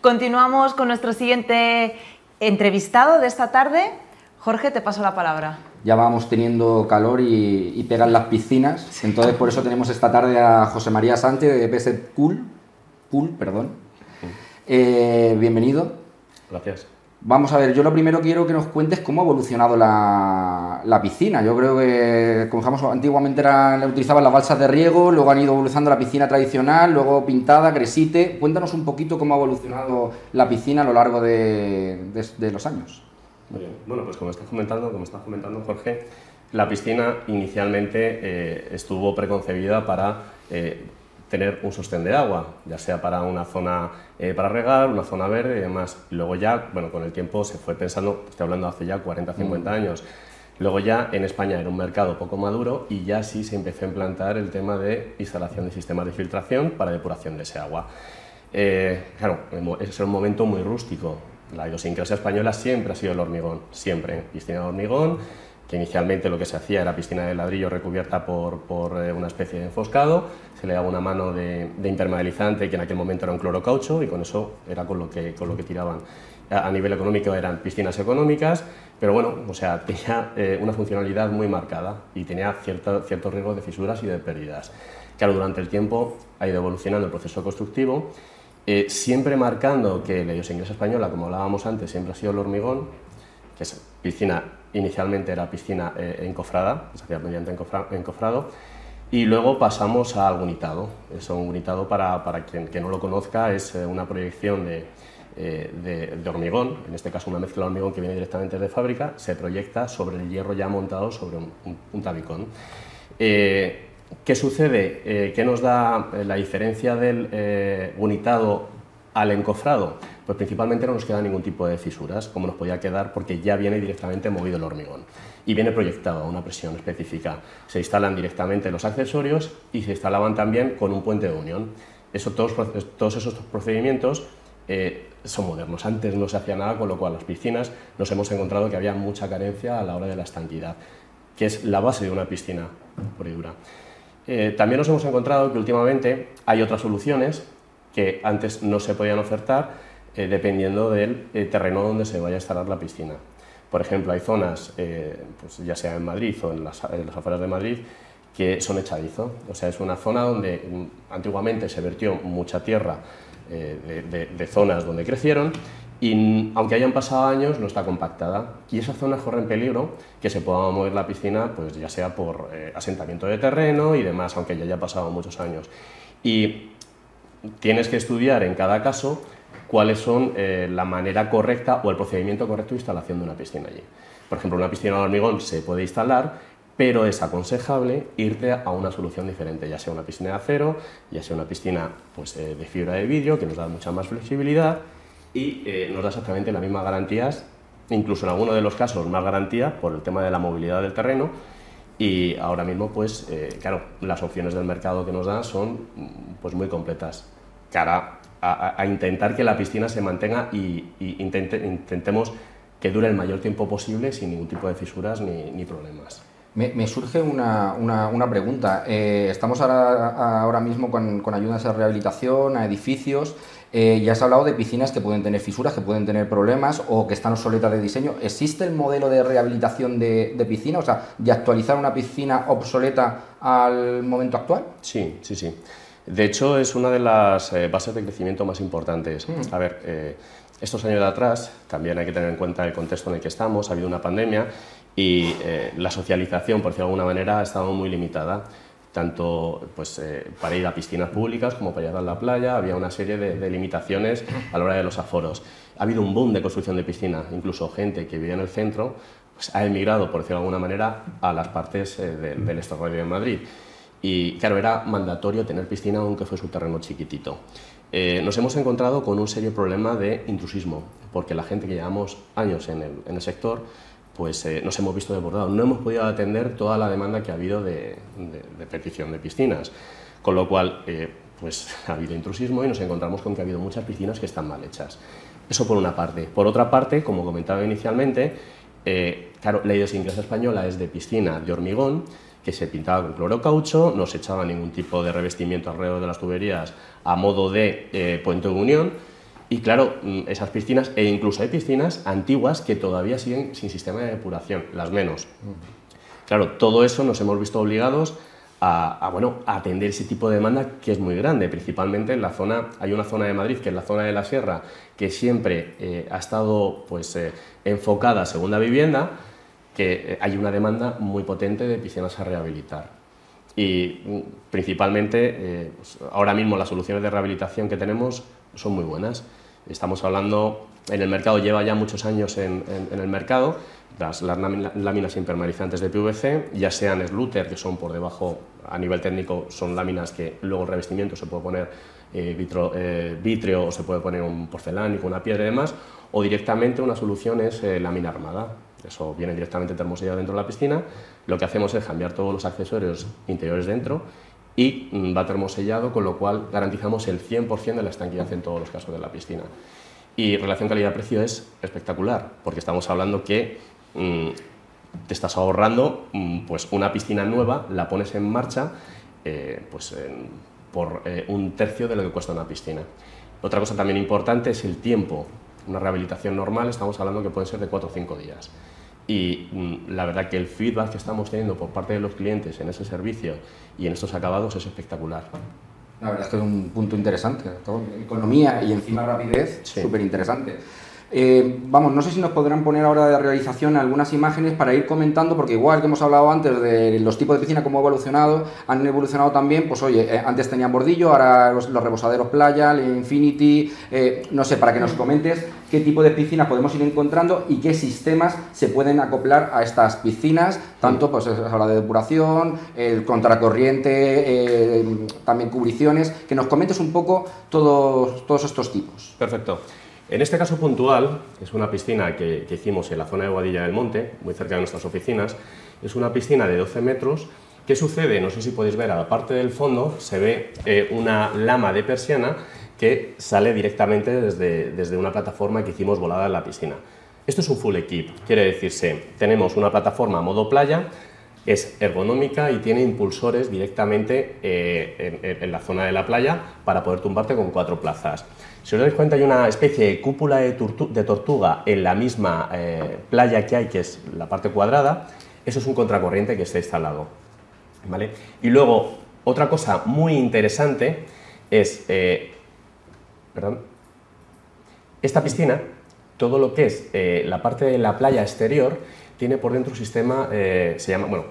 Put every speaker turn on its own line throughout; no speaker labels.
Continuamos con nuestro siguiente entrevistado de esta tarde. Jorge, te paso la palabra.
Ya vamos teniendo calor y, pegan las piscinas, entonces por eso tenemos esta tarde a José María Sánchez de PS Pool, Pool perdón. Eh, bienvenido.
Gracias.
Vamos a ver, yo lo primero quiero que nos cuentes cómo ha evolucionado la, piscina. Yo creo que, como dijimos, antiguamente era, utilizaban las balsas de riego, luego han ido evolucionando la piscina tradicional, luego pintada, gresite. Cuéntanos un poquito cómo ha evolucionado la piscina a lo largo de, los años.
Muy bien. Bueno, pues como estás comentando, como estás comentando Jorge, la piscina inicialmente eh, estuvo preconcebida para eh, tener un sostén de agua, ya sea para una zona eh, para regar, una zona verde y demás. Luego ya, bueno, con el tiempo se fue pensando, estoy hablando hace ya 40, 50 mm. años, luego ya en España era un mercado poco maduro y ya sí se empezó a implantar el tema de instalación de sistemas de filtración para depuración de ese agua. Eh, claro, ese es un momento muy rústico. La idiosincrasia española siempre ha sido el hormigón, siempre. Piscina de hormigón, que inicialmente lo que se hacía era piscina de ladrillo recubierta por, por eh, una especie de enfoscado, se le daba una mano de, de, impermeabilizante que en aquel momento era un clorocaucho y con eso era con lo que, con lo que tiraban. A, nivel económico eran piscinas económicas, pero bueno, o sea, tenía eh, una funcionalidad muy marcada y tenía cierto, cierto riesgo de fisuras y de pérdidas. Claro, durante el tiempo ha ido evolucionando el proceso constructivo, eh, siempre marcando que la idiosincrasia española, como hablábamos antes, siempre ha sido el hormigón, que es piscina inicialmente era piscina eh, encofrada, se hacía mediante encofrado, y luego pasamos a unitado. Eso, unitado, para, para quien no lo conozca, es eh, una proyección de, eh, de, hormigón, en este caso una mezcla de hormigón que viene directamente de fábrica, se proyecta sobre el hierro ya montado sobre un, un, tabicón. ¿Qué sucede? ¿Qué nos da la diferencia del unitado al encofrado? pues principalmente no nos queda ningún tipo de fisuras, como nos podía quedar porque ya viene directamente movido el hormigón y viene proyectado a una presión específica. Se instalan directamente los accesorios y se instalaban también con un puente de unión. Eso, todos, todos esos procedimientos eh, son modernos. Antes no se hacía nada, con lo cual las piscinas nos hemos encontrado que había mucha carencia a la hora de la estanquidad, que es la base de una piscina por y dura. Eh, también nos hemos encontrado que últimamente hay otras soluciones que antes no se podían ofertar eh, dependiendo del eh, terreno donde se vaya a instalar la piscina. Por ejemplo, hay zonas, eh, pues ya sea en Madrid o en las, afueras de Madrid, que son echadizo. O sea, es una zona donde mm, antiguamente se vertió mucha tierra de, zonas donde crecieron y aunque hayan pasado años no está compactada. Y esa zona corre en peligro que se pueda mover la piscina, pues ya sea por asentamiento de terreno y demás, aunque ya haya pasado muchos años. Y tienes que estudiar en cada caso cuáles son eh, la manera correcta o el procedimiento correcto de instalación de una piscina allí. Por ejemplo, una piscina de hormigón se puede instalar, pero es aconsejable irte a una solución diferente, ya sea una piscina de acero, ya sea una piscina pues, eh, de fibra de vidrio, que nos da mucha más flexibilidad y eh, nos da exactamente las mismas garantías, incluso en algunos de los casos más garantías por el tema de la movilidad del terreno. Y ahora mismo, pues, claro, las opciones del mercado que nos dan son pues, muy completas. Cara a, intentar que la piscina se mantenga y, intentemos que dure el mayor tiempo posible sin ningún tipo de fisuras ni, problemas.
Me, surge una, pregunta. Eh, estamos ahora, ahora mismo con, ayudas a rehabilitación, a edificios. Eh, ya has hablado de piscinas que pueden tener fisuras, que pueden tener problemas o que están obsoletas de diseño. ¿Existe el modelo de rehabilitación de, de piscina? O sea, de actualizar una piscina obsoleta al momento actual?
Sí, sí, sí. De hecho, es una de las eh, bases de crecimiento más importantes. Mm. A ver, eh, estos años de atrás, también hay que tener en cuenta el contexto en el que estamos, ha habido una pandemia y eh, la socialización, por decirlo de alguna manera, ha estado muy limitada tanto pues, para ir a piscinas públicas como para ir a la playa, había una serie de, limitaciones a la hora de los aforos. Ha habido un boom de construcción de piscinas, incluso gente que vivía en el centro pues, ha emigrado, por decirlo de alguna manera, a las partes del extrarradio de Madrid. Y claro, era mandatorio tener piscina aunque fuese un terreno chiquitito. Eh, nos hemos encontrado con un serio problema de intrusismo, porque la gente que llevamos años en el, sector, pues eh, nos hemos visto desbordados. No hemos podido atender toda la demanda que ha habido de, petición de piscinas, con lo cual eh, pues ha habido intrusismo y nos encontramos con que ha habido muchas piscinas que están mal hechas. Eso por una parte. Por otra parte, como comentaba inicialmente, claro, la idiosincrasia española es de piscina de hormigón, que se pintaba con clorocaucho, no se echaba ningún tipo de revestimiento alrededor de las tuberías a modo de eh, puente de unión Y claro, mm, esas piscinas, e incluso hay piscinas antiguas que todavía siguen sin sistema de depuración, las menos. Claro, todo eso nos hemos visto obligados a, bueno, a atender ese tipo de demanda que es muy grande, principalmente en la zona, hay una zona de Madrid que es la zona de la Sierra, que siempre eh, ha estado pues, eh, enfocada a segunda vivienda, que eh, hay una demanda muy potente de piscinas a rehabilitar. Y mm, principalmente, pues, ahora mismo las soluciones de rehabilitación que tenemos son muy buenas. Estamos hablando, en el mercado lleva ya muchos años en, el mercado, las, láminas impermeabilizantes de PVC, ya sean Sluter, que son por debajo, a nivel técnico, son láminas que luego el revestimiento se puede poner eh, vitro, eh, o se puede poner un porcelánico, una piedra y demás, o directamente una solución es eh, lámina armada. Eso viene directamente termosellado dentro de la piscina. Lo que hacemos es cambiar todos los accesorios interiores dentro y mm, va termosellado, con lo cual garantizamos el 100% de la estanquidad en todos los casos de la piscina. Y relación calidad-precio es espectacular, porque estamos hablando que mm, te estás ahorrando mm, pues una piscina nueva, la pones en marcha eh, pues, por eh, un tercio de lo que cuesta una piscina. Otra cosa también importante es el tiempo. Una rehabilitación normal estamos hablando que puede ser de 4 o 5 días y mm, la verdad que el feedback que estamos teniendo por parte de los clientes en ese servicio y en estos acabados es espectacular.
La verdad es que es un punto interesante. Economía y encima rapidez, súper interesante. Eh, vamos, no sé si nos podrán poner ahora de realización algunas imágenes para ir comentando, porque igual que hemos hablado antes de los tipos de piscina, cómo ha evolucionado, han evolucionado también, pues oye, eh, antes tenían bordillo, ahora los, rebosaderos playa, el Infinity, eh, no sé, para que nos comentes qué tipo de piscinas podemos ir encontrando y qué sistemas se pueden acoplar a estas piscinas, tanto pues a la de depuración, el contracorriente, también cubriciones, que nos comentes un poco todos, todos estos tipos.
Perfecto. En este caso puntual, es una piscina que, hicimos en la zona de Guadilla del Monte, muy cerca de nuestras oficinas, es una piscina de 12 metros. ¿Qué sucede? No sé si podéis ver, a la parte del fondo se ve eh, una lama de persiana que sale directamente desde, desde una plataforma que hicimos volada en la piscina. Esto es un full equip, quiere decirse, tenemos una plataforma modo playa, es ergonómica y tiene impulsores directamente eh, en, la zona de la playa para poder tumbarte con cuatro plazas. Si os dais cuenta, hay una especie de cúpula de, tortuga en la misma eh, playa que hay, que es la parte cuadrada. Eso es un contracorriente que está instalado. ¿vale? Y luego, otra cosa muy interesante es, eh, perdón, esta piscina, todo lo que es eh, la parte de la playa exterior, tiene por dentro un sistema, se llama, bueno,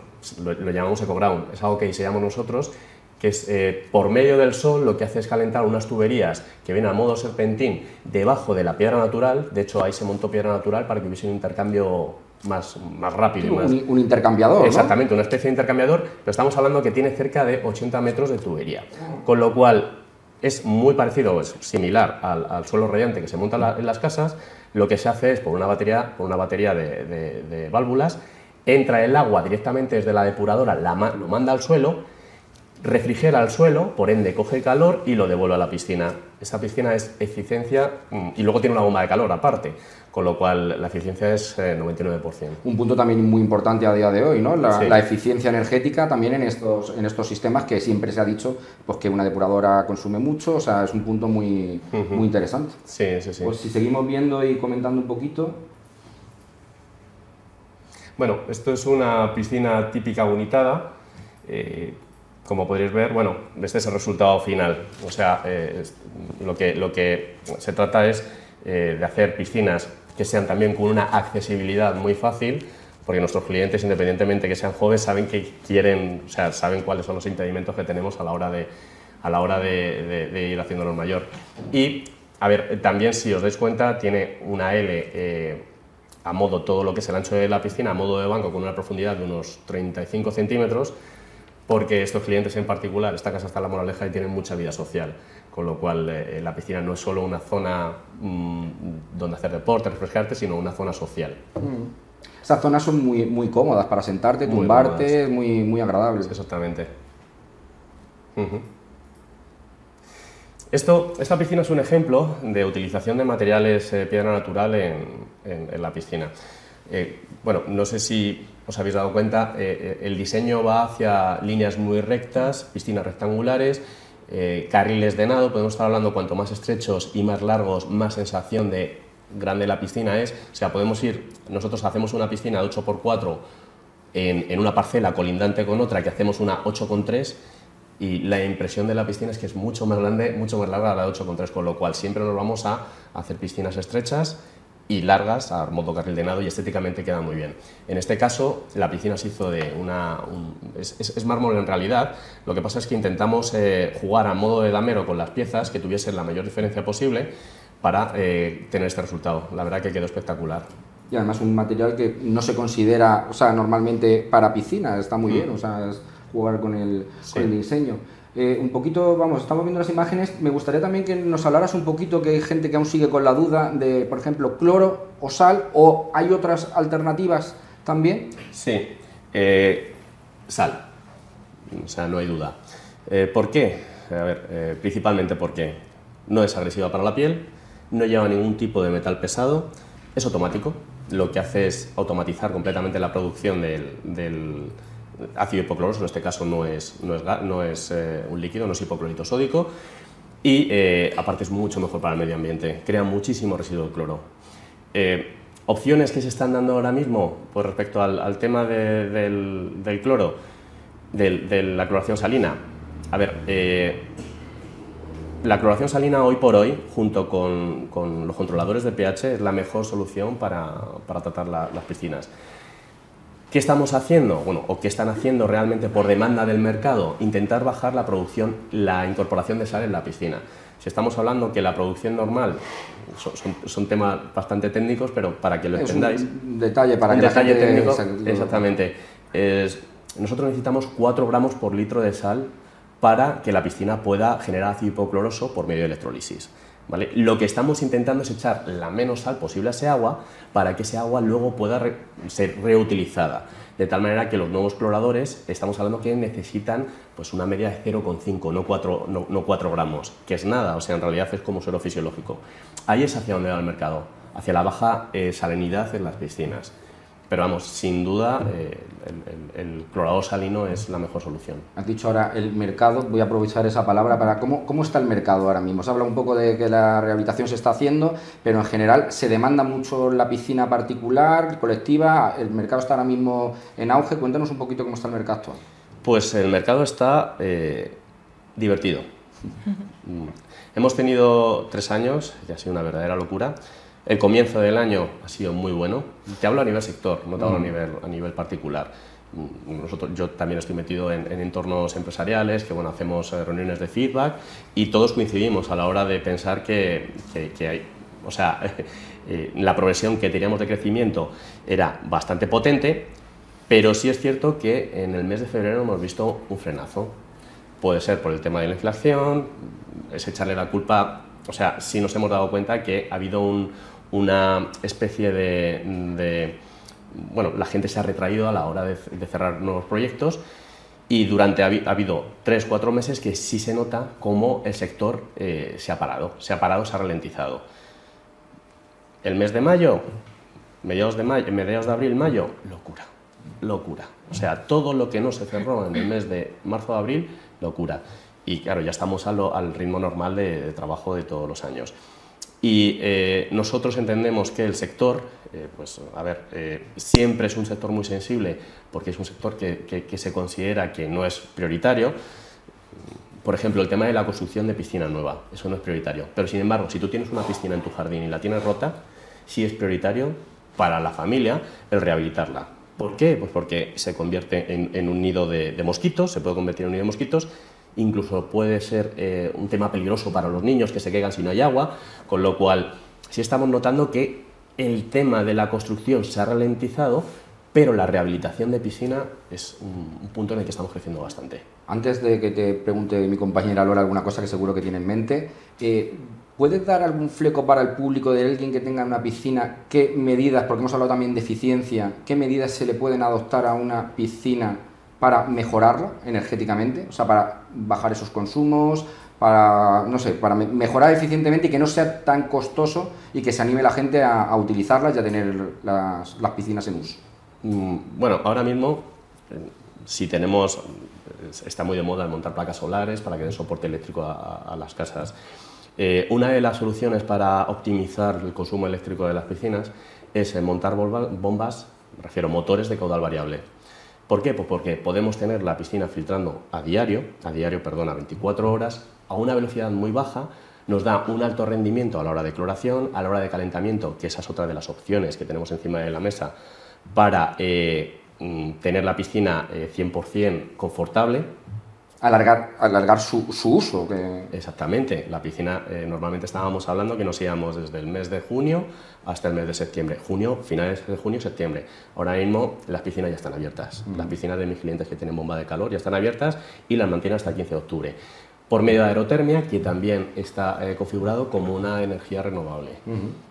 lo, lo llamamos EcoGround, es algo que diseñamos nosotros, que es eh, por medio del sol lo que hace es calentar unas tuberías que vienen a modo serpentín debajo de la piedra natural. De hecho, ahí se montó piedra natural para que hubiese un intercambio más, más rápido.
Un, intercambiador.
Exactamente, una especie de intercambiador, pero estamos hablando que tiene cerca de 80 metros de tubería. Con lo cual es muy parecido, es similar al, suelo radiante que se monta en las casas. Lo que se hace es por una batería, por una batería de, válvulas, entra el agua directamente desde la depuradora, la, lo manda al suelo refrigera el suelo, por ende coge calor y lo devuelve a la piscina. Esta piscina es eficiencia mm, y luego tiene una bomba de calor aparte, con lo cual la eficiencia es 99%. Eh,
Un punto también muy importante a día de hoy, ¿no? La, eficiencia energética también en estos, en estos sistemas que siempre se ha dicho pues, que una depuradora consume mucho, o sea, es un punto muy, muy interesante.
Sí, sí, sí.
Pues si seguimos viendo y comentando un poquito.
Bueno, esto es una piscina típica unitada. Eh, como podréis ver, bueno, este es el resultado final. O sea, eh, lo, que, lo que se trata es eh, de hacer piscinas que sean también con una accesibilidad muy fácil, porque nuestros clientes, independientemente que sean jóvenes, saben que quieren, o sea, saben cuáles son los impedimentos que tenemos a la hora de, a la hora de, ir haciéndolo mayor. Y, a ver, también si os dais cuenta, tiene una L eh, a modo todo lo que es el ancho de la piscina, a modo de banco, con una profundidad de unos 35 centímetros, porque estos clientes en particular, esta casa está en la Moraleja y tienen mucha vida social, con lo cual eh, la piscina no es solo una zona mm, donde hacer deporte, refrescarte, sino una zona social.
Mm. Estas zonas son muy, muy cómodas para sentarte, tumbarte, muy, muy, agradables.
Exactamente. Esto, esta piscina es un ejemplo de utilización de materiales eh, piedra natural en, en, la piscina. Eh, bueno, no sé si os habéis dado cuenta, eh, eh, el diseño va hacia líneas muy rectas, piscinas rectangulares eh, carriles de nado, podemos estar hablando cuanto más estrechos y más largos, más sensación de grande la piscina es. O sea, podemos ir, nosotros hacemos una piscina de 8x4 en, en una parcela colindante con otra que hacemos una 8x3 y la impresión de la piscina es que es mucho más grande, mucho más larga la de 8,3, con lo cual siempre nos vamos a hacer piscinas estrechas y largas a modo carril de nado y estéticamente queda muy bien. En este caso, la piscina se hizo de una... es, mármol en realidad, lo que pasa es que intentamos eh, jugar a modo de damero con las piezas que tuviesen la mayor diferencia posible para eh, tener este resultado. La verdad que quedó espectacular.
Y además un material que no se considera, o sea, normalmente para piscina, está muy mm. bien, o sea, jugar con el, diseño. Eh, un poquito, vamos, estamos viendo las imágenes. Me gustaría también que nos hablaras un poquito, que hay gente que aún sigue con la duda de, por ejemplo, cloro o sal, o hay otras alternativas también.
Sí, eh, sal, o sea, no hay duda. Eh, ¿Por qué? A ver, principalmente porque no es agresiva para la piel, no lleva ningún tipo de metal pesado, es automático, lo que hace es automatizar completamente la producción del ácido hipocloroso, en este caso no es, no es, no es eh, un líquido, no es hipoclorito sódico, y eh, aparte es mucho mejor para el medio ambiente, crea muchísimo residuo de cloro. Eh, opciones que se están dando ahora mismo pues respecto al, tema del, del, cloro, de la cloración salina. A ver, la cloración salina hoy por hoy, junto con, con, los controladores de pH, es la mejor solución para, para tratar las piscinas. ¿Qué estamos haciendo? Bueno, o qué están haciendo realmente por demanda del mercado, intentar bajar la producción, la incorporación de sal en la piscina. Si estamos hablando que la producción normal, son, temas bastante técnicos, pero para que lo entendáis.
Un detalle para
un
que
detalle técnico, exactamente. nosotros necesitamos 4 gramos por litro de sal para que la piscina pueda generar ácido hipocloroso por medio de electrolisis. Lo que estamos intentando es echar la menos sal posible a ese agua para que ese agua luego pueda ser reutilizada. De tal manera que los nuevos cloradores, estamos hablando que necesitan pues, una media de 0,5, no 4, no, 4 gramos, que es nada, o sea, en realidad es como suelo fisiológico. Ahí es hacia donde va el mercado, hacia la baja eh, salinidad en las piscinas. Pero vamos, sin duda, eh, el, clorado salino es la mejor solución.
Has dicho ahora el mercado, voy a aprovechar esa palabra para cómo, cómo está el mercado ahora mismo. Se habla un poco de que la rehabilitación se está haciendo, pero en general se demanda mucho la piscina particular, colectiva. El mercado está ahora mismo en auge. Cuéntanos un poquito cómo está el mercado actual.
Pues el mercado está eh, divertido. Hemos tenido tres años, y ha sido una verdadera locura. El comienzo del año ha sido muy bueno. Te hablo a nivel sector, no te hablo a, mm. nivel, a nivel particular. Mm, nosotros, yo también estoy metido en, entornos empresariales, que bueno, hacemos eh, reuniones de feedback y todos coincidimos a la hora de pensar que, que, hay, o sea, eh, la progresión que teníamos de crecimiento era bastante potente, pero sí es cierto que en el mes de febrero hemos visto un frenazo. Puede ser por el tema de la inflación, es echarle la culpa, o sea, sí nos hemos dado cuenta que ha habido un, una especie de, Bueno, la gente se ha retraído a la hora de, cerrar nuevos proyectos y durante ha, habido tres, cuatro meses que sí se nota cómo el sector eh, se ha parado, se ha parado, se ha ralentizado. El mes de mayo, mediados de, mayo, mediados de abril, mayo, locura, locura. O sea, todo lo que no se cerró en el mes de marzo abril, locura. Y claro, ya estamos al ritmo normal de trabajo de todos los años. Y eh, nosotros entendemos que el sector, eh, pues a ver, eh, siempre es un sector muy sensible porque es un sector que, que, se considera que no es prioritario. Por ejemplo, el tema de la construcción de piscina nueva, eso no es prioritario. Pero sin embargo, si tú tienes una piscina en tu jardín y la tienes rota, sí es prioritario para la familia el rehabilitarla. ¿Por qué? Pues porque se convierte en, un nido de, de mosquitos, se puede convertir en un nido de mosquitos incluso puede ser eh, un tema peligroso para los niños que se quedan si no hay agua, con lo cual sí estamos notando que el tema de la construcción se ha ralentizado, pero la rehabilitación de piscina es un, punto en el que estamos creciendo bastante.
Antes de que te pregunte mi compañera Laura alguna cosa que seguro que tiene en mente, eh, ¿puedes dar algún fleco para el público de alguien que tenga una piscina? ¿Qué medidas, porque hemos hablado también de eficiencia, qué medidas se le pueden adoptar a una piscina para mejorarla energéticamente, o sea, para bajar esos consumos, para, no sé, para mejorar eficientemente y que no sea tan costoso y que se anime la gente a, utilizarlas y a tener las, piscinas en uso.
Mm, bueno, ahora mismo, eh, si tenemos, está muy de moda montar placas solares para que den soporte eléctrico a, las casas. Eh, una de las soluciones para optimizar el consumo eléctrico de las piscinas es montar bombas, me refiero motores de caudal variable. ¿Por qué? Pues porque podemos tener la piscina filtrando a diario, a diario, perdón, a 24 horas, a una velocidad muy baja, nos da un alto rendimiento a la hora de cloración, a la hora de calentamiento, que esa es otra de las opciones que tenemos encima de la mesa para eh, mm, tener la piscina 100% eh, confortable.
Alargar, alargar su, uso.
Exactamente. La piscina, eh, normalmente estábamos hablando que nos íbamos desde el mes de junio hasta el mes de septiembre. Junio, finales de junio, septiembre. Ahora mismo las piscinas ya están abiertas. Las piscinas de mis clientes que tienen bomba de calor ya están abiertas y las mantienen hasta el 15 de octubre por medio de aerotermia, que también está eh, configurado como una energía renovable.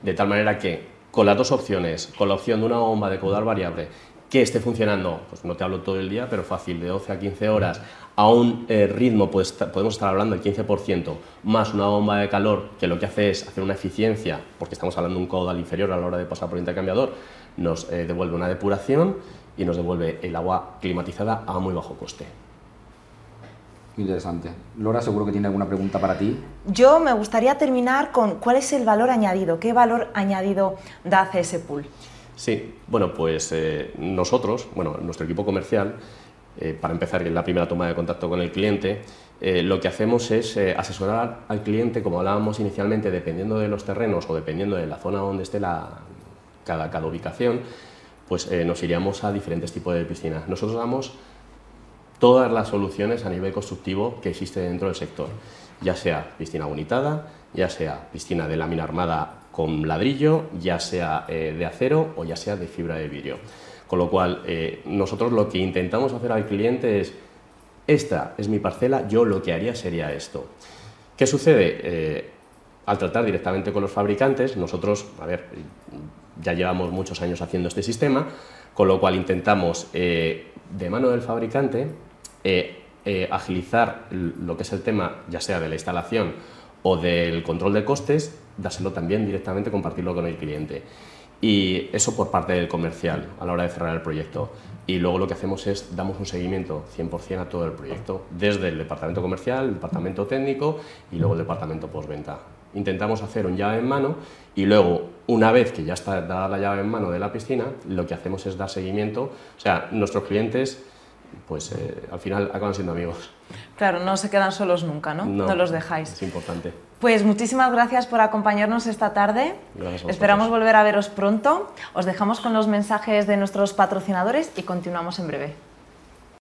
De tal manera que con las dos opciones, con la opción de una bomba de caudal variable que esté funcionando, pues no te hablo todo el día, pero fácil, de 12 a 15 horas, a un eh, ritmo, pues podemos estar hablando del 15%, más una bomba de calor que lo que hace es hacer una eficiencia, porque estamos hablando de un caudal inferior a la hora de pasar por el intercambiador, nos eh, devuelve una depuración y nos devuelve el agua climatizada a muy bajo coste
interesante. Lora, seguro que tiene alguna pregunta para ti.
Yo me gustaría terminar con cuál es el valor añadido, qué valor añadido da CS Pool.
Sí, bueno, pues eh, nosotros, bueno, nuestro equipo comercial, eh, para empezar la primera toma de contacto con el cliente, eh, lo que hacemos es asesorar al cliente, como hablábamos inicialmente, dependiendo de los terrenos o dependiendo de la zona donde esté la, cada, ubicación, pues nos iríamos a diferentes tipos de piscinas. Nosotros damos todas las soluciones a nivel constructivo que existe dentro del sector, ya sea piscina bonitada, ya sea piscina de lámina armada con ladrillo, ya sea eh, de acero o ya sea de fibra de vidrio. Con lo cual, eh, nosotros lo que intentamos hacer al cliente es, esta es mi parcela, yo lo que haría sería esto. ¿Qué sucede? Eh, al tratar directamente con los fabricantes, nosotros, a ver, ya llevamos muchos años haciendo este sistema, con lo cual intentamos de mano del fabricante agilizar lo que es el tema, ya sea de la instalación o del control de costes, dárselo también directamente, compartirlo con el cliente. Y eso por parte del comercial a la hora de cerrar el proyecto. Y luego lo que hacemos es damos un seguimiento 100% a todo el proyecto, desde el departamento comercial, el departamento técnico y luego el departamento postventa. Intentamos hacer un llave en mano y luego, una vez que ya está dada la llave en mano de la piscina, lo que hacemos es dar seguimiento. O sea, nuestros clientes pues eh, al final acaban siendo amigos.
Claro, no se quedan solos nunca, ¿no? No, los dejáis.
Es importante.
Pues muchísimas gracias por acompañarnos esta tarde.
Gracias
Esperamos volver a veros pronto. Os dejamos con los mensajes de nuestros patrocinadores y continuamos en breve.